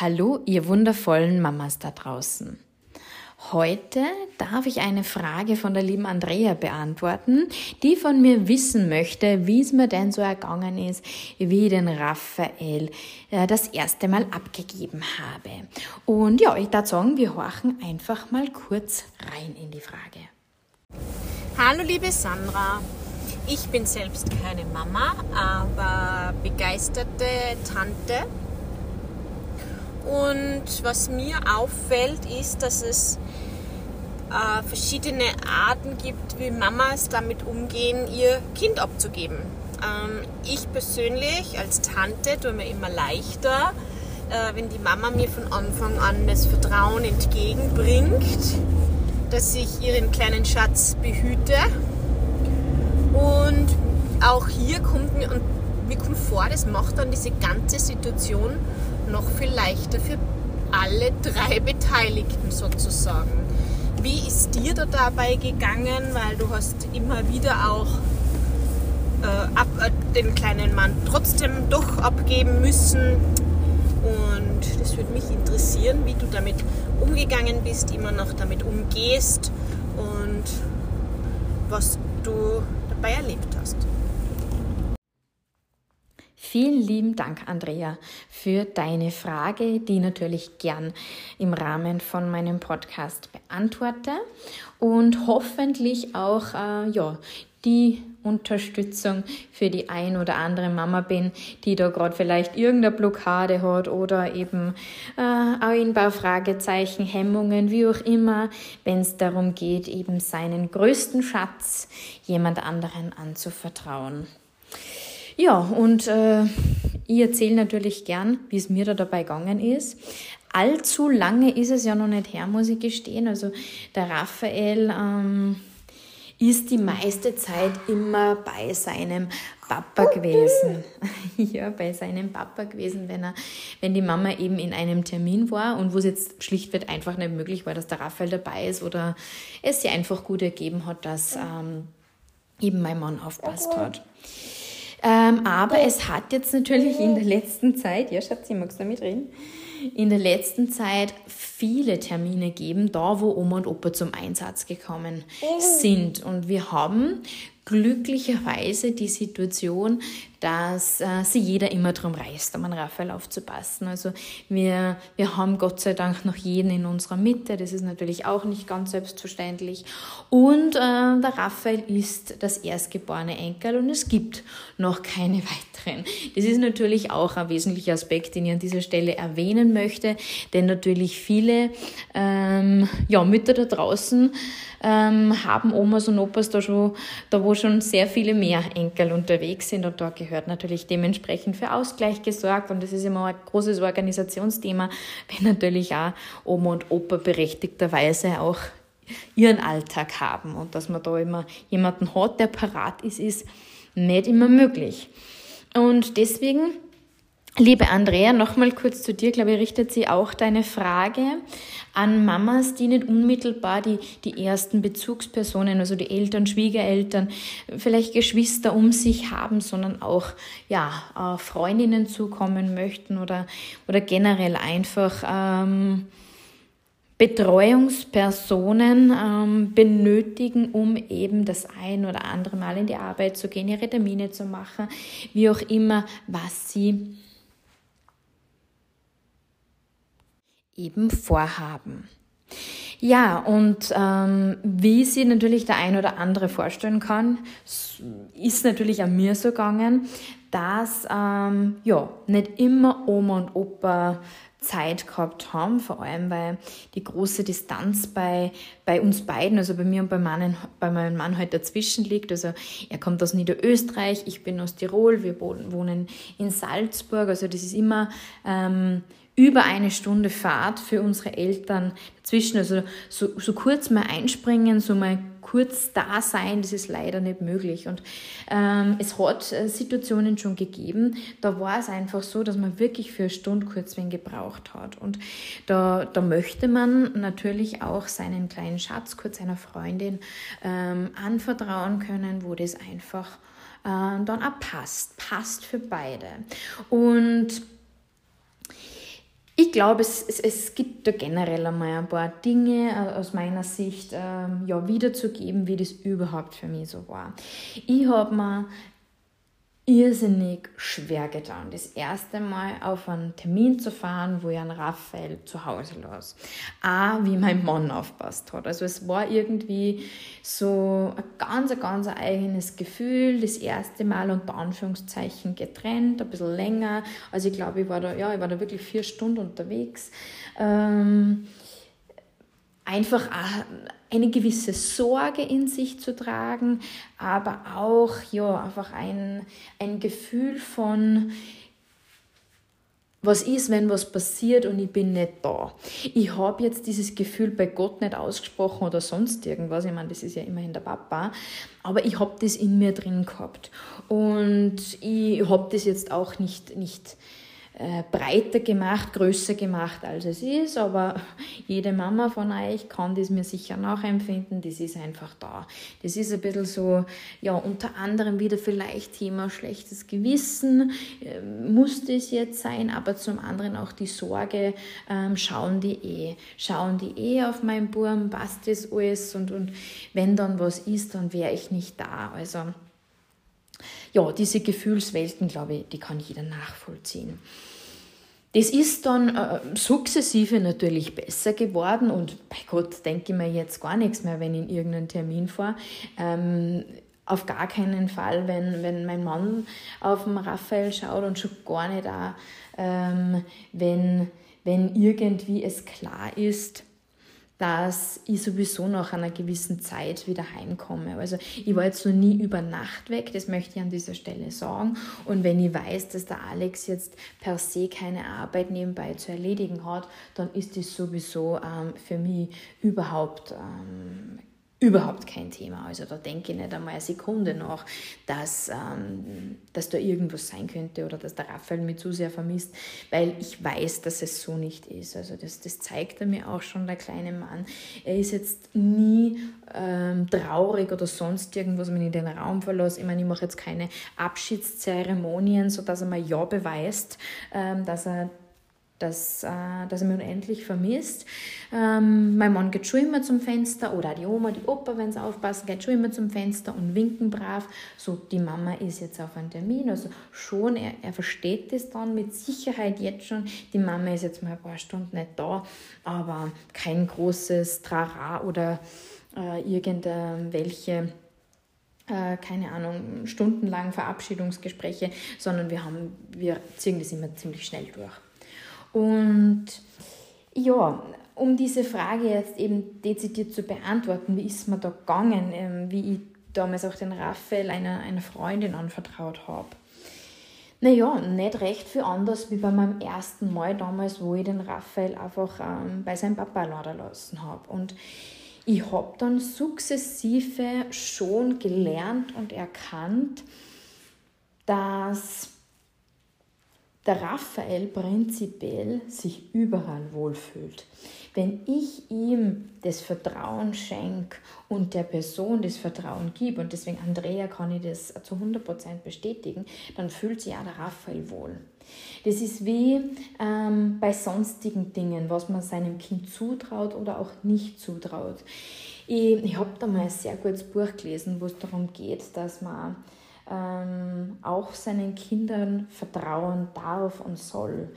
Hallo, ihr wundervollen Mamas da draußen. Heute darf ich eine Frage von der lieben Andrea beantworten, die von mir wissen möchte, wie es mir denn so ergangen ist, wie ich den Raphael äh, das erste Mal abgegeben habe. Und ja, ich darf sagen, wir horchen einfach mal kurz rein in die Frage. Hallo liebe Sandra, ich bin selbst keine Mama, aber begeisterte Tante und was mir auffällt, ist, dass es äh, verschiedene Arten gibt, wie Mamas damit umgehen, ihr Kind abzugeben. Ähm, ich persönlich als Tante tue mir immer leichter, äh, wenn die Mama mir von Anfang an das Vertrauen entgegenbringt, dass ich ihren kleinen Schatz behüte. Und auch hier kommt mir, und mir kommt vor, das macht dann diese ganze Situation noch viel leichter für alle drei Beteiligten sozusagen. Wie ist dir da dabei gegangen? Weil du hast immer wieder auch äh, ab, äh, den kleinen Mann trotzdem doch abgeben müssen. Und das würde mich interessieren, wie du damit umgegangen bist, immer noch damit umgehst und was du dabei erlebt hast. Vielen lieben Dank, Andrea, für deine Frage, die natürlich gern im Rahmen von meinem Podcast beantworte und hoffentlich auch äh, ja, die Unterstützung für die ein oder andere Mama bin, die da gerade vielleicht irgendeine Blockade hat oder eben äh, ein paar Fragezeichen, Hemmungen, wie auch immer, wenn es darum geht, eben seinen größten Schatz jemand anderen anzuvertrauen. Ja, und äh, ich erzähle natürlich gern, wie es mir da dabei gegangen ist. Allzu lange ist es ja noch nicht her, muss ich gestehen. Also der Raphael ähm, ist die meiste Zeit immer bei seinem Papa gewesen. ja, bei seinem Papa gewesen, wenn er, wenn die Mama eben in einem Termin war und wo es jetzt schlichtweg einfach nicht möglich war, dass der Raphael dabei ist oder es sich einfach gut ergeben hat, dass ähm, eben mein Mann aufpasst hat. Ähm, aber es hat jetzt natürlich in der letzten Zeit, ja Schatzi, magst du damit reden? In der letzten Zeit viele Termine gegeben, da wo Oma und Opa zum Einsatz gekommen sind. Und wir haben glücklicherweise die Situation, dass äh, sie jeder immer darum reißt, um an Raphael aufzupassen. Also wir, wir haben Gott sei Dank noch jeden in unserer Mitte, das ist natürlich auch nicht ganz selbstverständlich. Und äh, der Raphael ist das erstgeborene Enkel und es gibt noch keine weiteren. Das ist natürlich auch ein wesentlicher Aspekt, den ich an dieser Stelle erwähnen möchte, denn natürlich viele ähm, ja, Mütter da draußen ähm, haben Omas und Opas da schon, da wo schon sehr viele mehr Enkel unterwegs sind und da gehört natürlich dementsprechend für Ausgleich gesorgt und das ist immer ein großes Organisationsthema, wenn natürlich auch Oma und Opa berechtigterweise auch ihren Alltag haben und dass man da immer jemanden hat, der parat ist, ist nicht immer möglich. Und deswegen Liebe Andrea, nochmal kurz zu dir, glaube ich, richtet sie auch deine Frage an Mamas, die nicht unmittelbar die, die ersten Bezugspersonen, also die Eltern, Schwiegereltern, vielleicht Geschwister um sich haben, sondern auch ja, äh, Freundinnen zukommen möchten oder, oder generell einfach ähm, Betreuungspersonen ähm, benötigen, um eben das ein oder andere Mal in die Arbeit zu gehen, ihre Termine zu machen, wie auch immer, was sie eben vorhaben. Ja, und ähm, wie sie natürlich der ein oder andere vorstellen kann, ist natürlich an mir so gegangen, dass ähm, ja nicht immer Oma und Opa Zeit gehabt haben, vor allem weil die große Distanz bei, bei uns beiden, also bei mir und bei, Mann, bei meinem Mann halt dazwischen liegt. Also er kommt aus Niederösterreich, ich bin aus Tirol, wir wohnen in Salzburg, also das ist immer ähm, über eine Stunde Fahrt für unsere Eltern dazwischen. Also so, so kurz mal einspringen, so mal kurz da sein, das ist leider nicht möglich. Und ähm, es hat äh, Situationen schon gegeben, da war es einfach so, dass man wirklich für eine Stunde kurz wen gebraucht hat. Und da, da möchte man natürlich auch seinen kleinen Schatz kurz einer Freundin ähm, anvertrauen können, wo das einfach äh, dann auch passt, passt für beide. Und ich glaube, es, es, es gibt da generell einmal ein paar Dinge äh, aus meiner Sicht ähm, ja, wiederzugeben, wie das überhaupt für mich so war. Ich habe mir irrsinnig schwer getan, das erste Mal auf einen Termin zu fahren, wo ich einen Raphael zu Hause las. Auch wie mein Mann aufpasst hat. Also es war irgendwie so ein ganz, ganz eigenes Gefühl, das erste Mal unter Anführungszeichen getrennt, ein bisschen länger. Also ich glaube, ich war da, ja, ich war da wirklich vier Stunden unterwegs. Ähm, einfach eine gewisse Sorge in sich zu tragen, aber auch ja, einfach ein, ein Gefühl von, was ist, wenn was passiert und ich bin nicht da. Ich habe jetzt dieses Gefühl bei Gott nicht ausgesprochen oder sonst irgendwas. Ich meine, das ist ja immerhin der Papa. Aber ich habe das in mir drin gehabt. Und ich habe das jetzt auch nicht, nicht äh, breiter gemacht, größer gemacht, als es ist. Aber jede Mama von euch kann das mir sicher nachempfinden. Das ist einfach da. Das ist ein bisschen so, ja, unter anderem wieder vielleicht Thema schlechtes Gewissen. Äh, muss das jetzt sein? Aber zum anderen auch die Sorge, ähm, schauen die eh, schauen die eh auf meinen Burm, passt das alles? Und, und wenn dann was ist, dann wäre ich nicht da. Also, ja, diese Gefühlswelten, glaube ich, die kann jeder nachvollziehen. Das ist dann äh, sukzessive natürlich besser geworden und bei Gott denke ich mir jetzt gar nichts mehr, wenn ich in irgendeinen Termin fahre. Ähm, auf gar keinen Fall, wenn, wenn mein Mann auf den Raphael schaut und schon gar nicht auch, ähm, wenn, wenn irgendwie es klar ist, dass ich sowieso nach einer gewissen Zeit wieder heimkomme. Also ich war jetzt noch nie über Nacht weg, das möchte ich an dieser Stelle sagen. Und wenn ich weiß, dass der Alex jetzt per se keine Arbeit nebenbei zu erledigen hat, dann ist das sowieso ähm, für mich überhaupt ähm, überhaupt kein Thema. Also da denke ich nicht einmal eine Sekunde nach, dass, ähm, dass da irgendwas sein könnte oder dass der Raphael mich zu sehr vermisst, weil ich weiß, dass es so nicht ist. Also das, das zeigt er mir auch schon, der kleine Mann. Er ist jetzt nie ähm, traurig oder sonst irgendwas, wenn ich den Raum verlasse. Ich meine, ich mache jetzt keine Abschiedszeremonien, sodass er mir ja beweist, ähm, dass er dass, äh, dass er mich unendlich vermisst. Ähm, mein Mann geht schon immer zum Fenster oder die Oma, die Opa, wenn sie aufpassen, geht schon immer zum Fenster und winken brav. So, die Mama ist jetzt auf einem Termin. Also schon, er, er versteht das dann mit Sicherheit jetzt schon. Die Mama ist jetzt mal ein paar Stunden nicht da, aber kein großes Trara oder äh, irgendwelche äh, keine Ahnung, stundenlang Verabschiedungsgespräche, sondern wir haben, wir ziehen das immer ziemlich schnell durch. Und ja, um diese Frage jetzt eben dezidiert zu beantworten, wie ist mir da gegangen, ähm, wie ich damals auch den Raphael einer, einer Freundin anvertraut habe. Naja, nicht recht viel anders wie bei meinem ersten Mal damals, wo ich den Raphael einfach ähm, bei seinem Papa laden lassen habe. Und ich habe dann sukzessive schon gelernt und erkannt, dass der Raphael prinzipiell sich überall wohlfühlt. Wenn ich ihm das Vertrauen schenke und der Person das Vertrauen gebe, und deswegen Andrea kann ich das zu 100% bestätigen, dann fühlt sich auch der Raphael wohl. Das ist wie ähm, bei sonstigen Dingen, was man seinem Kind zutraut oder auch nicht zutraut. Ich, ich habe da mal ein sehr gutes Buch gelesen, wo es darum geht, dass man ähm, auch seinen Kindern vertrauen darf und soll.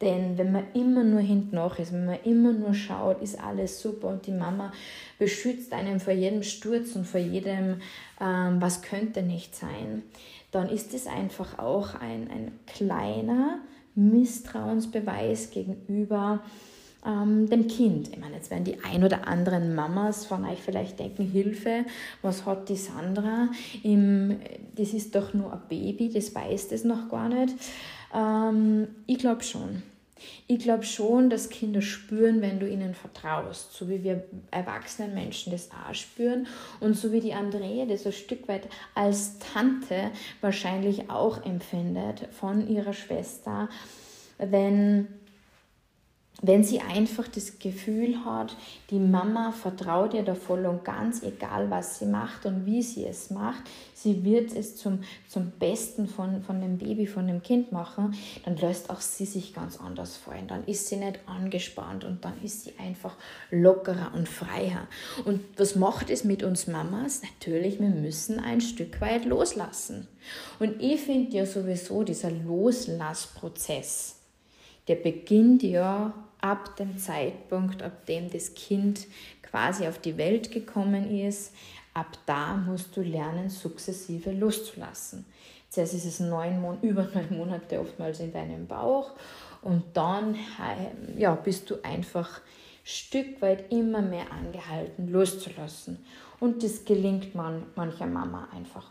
Denn wenn man immer nur hinten nach ist, wenn man immer nur schaut, ist alles super und die Mama beschützt einen vor jedem Sturz und vor jedem, ähm, was könnte nicht sein, dann ist es einfach auch ein, ein kleiner Misstrauensbeweis gegenüber ähm, dem Kind. Ich meine, jetzt werden die ein oder anderen Mamas von euch vielleicht denken, Hilfe, was hat die Sandra? Im, das ist doch nur ein Baby, das weiß das noch gar nicht. Ähm, ich glaube schon. Ich glaube schon, dass Kinder spüren, wenn du ihnen vertraust, so wie wir erwachsenen Menschen das auch spüren und so wie die Andrea das ein Stück weit als Tante wahrscheinlich auch empfindet von ihrer Schwester, wenn wenn sie einfach das Gefühl hat, die Mama vertraut ihr da voll und ganz, egal was sie macht und wie sie es macht, sie wird es zum, zum Besten von, von dem Baby, von dem Kind machen, dann lässt auch sie sich ganz anders fallen. Dann ist sie nicht angespannt und dann ist sie einfach lockerer und freier. Und was macht es mit uns Mamas? Natürlich, wir müssen ein Stück weit loslassen. Und ich finde ja sowieso dieser Loslassprozess, der beginnt ja ab dem Zeitpunkt, ab dem das Kind quasi auf die Welt gekommen ist, ab da musst du lernen, sukzessive loszulassen. Zuerst ist es neun Mon über neun Monate oftmals in deinem Bauch und dann ja, bist du einfach Stück weit immer mehr angehalten, loszulassen. Und das gelingt man mancher Mama einfach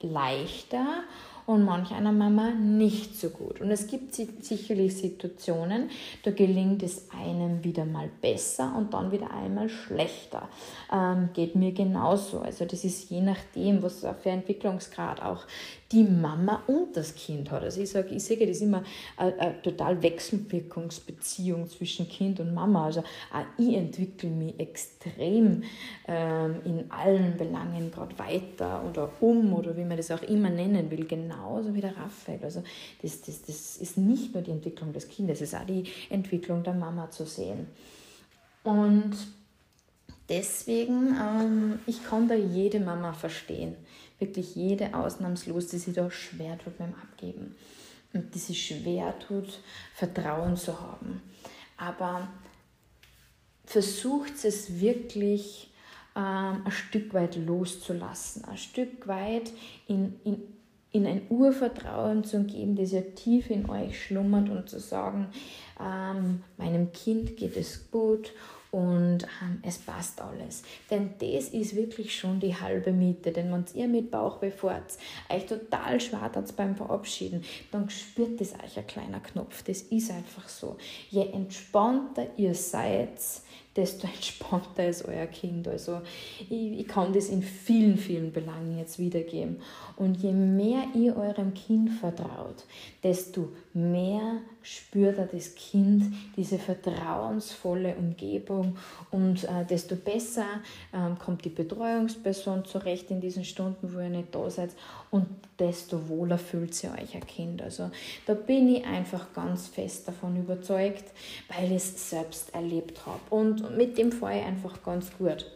leichter und manch einer Mama nicht so gut. Und es gibt sicherlich Situationen, da gelingt es einem wieder mal besser und dann wieder einmal schlechter. Ähm, geht mir genauso. Also das ist je nachdem, was für Entwicklungsgrad auch die Mama und das Kind hat. Also ich sage, ich sehe das ist immer eine, eine total Wechselwirkungsbeziehung zwischen Kind und Mama. Also auch ich entwickle mich extrem ähm, in allen Belangen gerade weiter oder um oder wie man das auch immer nennen will, genauso wie der Raphael. Also das, das, das ist nicht nur die Entwicklung des Kindes, es ist auch die Entwicklung der Mama zu sehen. Und deswegen, ähm, ich kann da jede Mama verstehen wirklich jede ausnahmslos, die sich da schwer tut beim Abgeben und die sich schwer tut, Vertrauen zu haben. Aber versucht es wirklich ähm, ein Stück weit loszulassen, ein Stück weit in, in, in ein Urvertrauen zu geben, das ja tief in euch schlummert und zu sagen, ähm, meinem Kind geht es gut und ähm, es passt alles. Denn das ist wirklich schon die halbe Miete. Denn wenn ihr mit Bauch bevor euch total schwadert beim Verabschieden, dann spürt das euch ein kleiner Knopf. Das ist einfach so. Je entspannter ihr seid, desto entspannter ist euer Kind. Also ich, ich, kann das in vielen, vielen Belangen jetzt wiedergeben. Und je mehr ihr eurem Kind vertraut, desto mehr spürt das Kind diese vertrauensvolle Umgebung und äh, desto besser ähm, kommt die Betreuungsperson zurecht in diesen Stunden, wo ihr nicht da seid und desto wohler fühlt sich euch ein Kind. Also da bin ich einfach ganz fest davon überzeugt, weil ich es selbst erlebt habe und mit dem fahre ich einfach ganz gut.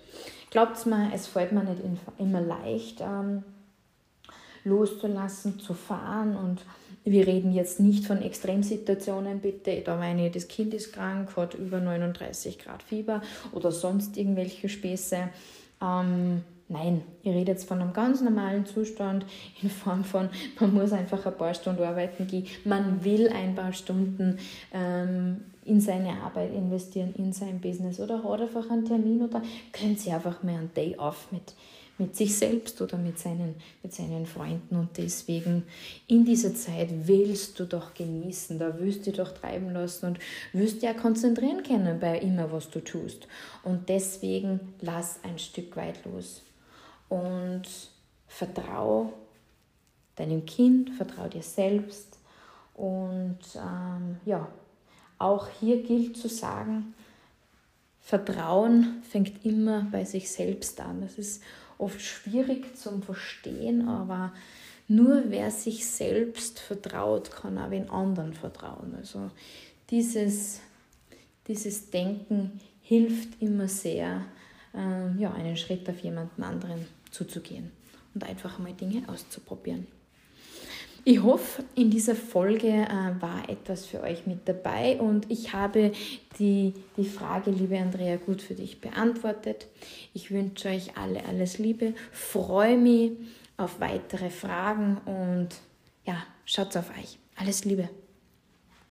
Glaubt mir, es fällt mir nicht immer leicht, ähm, loszulassen, zu fahren und wir reden jetzt nicht von Extremsituationen, bitte. Da meine ich, das Kind ist krank, hat über 39 Grad Fieber oder sonst irgendwelche Späße. Ähm, nein, ich rede jetzt von einem ganz normalen Zustand in Form von, man muss einfach ein paar Stunden arbeiten gehen. Man will ein paar Stunden ähm, in seine Arbeit investieren, in sein Business oder hat einfach einen Termin oder können Sie einfach mal einen Day off mit mit sich selbst oder mit seinen, mit seinen Freunden. Und deswegen in dieser Zeit willst du doch genießen, da willst du doch treiben lassen und wirst ja konzentrieren können bei immer, was du tust. Und deswegen lass ein Stück weit los und vertrau deinem Kind, vertrau dir selbst. Und ähm, ja, auch hier gilt zu sagen, Vertrauen fängt immer bei sich selbst an. Das ist oft schwierig zum Verstehen, aber nur wer sich selbst vertraut, kann auch den anderen vertrauen. Also dieses, dieses Denken hilft immer sehr, äh, ja, einen Schritt auf jemanden anderen zuzugehen und einfach mal Dinge auszuprobieren. Ich hoffe, in dieser Folge äh, war etwas für euch mit dabei und ich habe die, die Frage, liebe Andrea, gut für dich beantwortet. Ich wünsche euch alle alles Liebe, freue mich auf weitere Fragen und ja, schaut auf euch. Alles Liebe.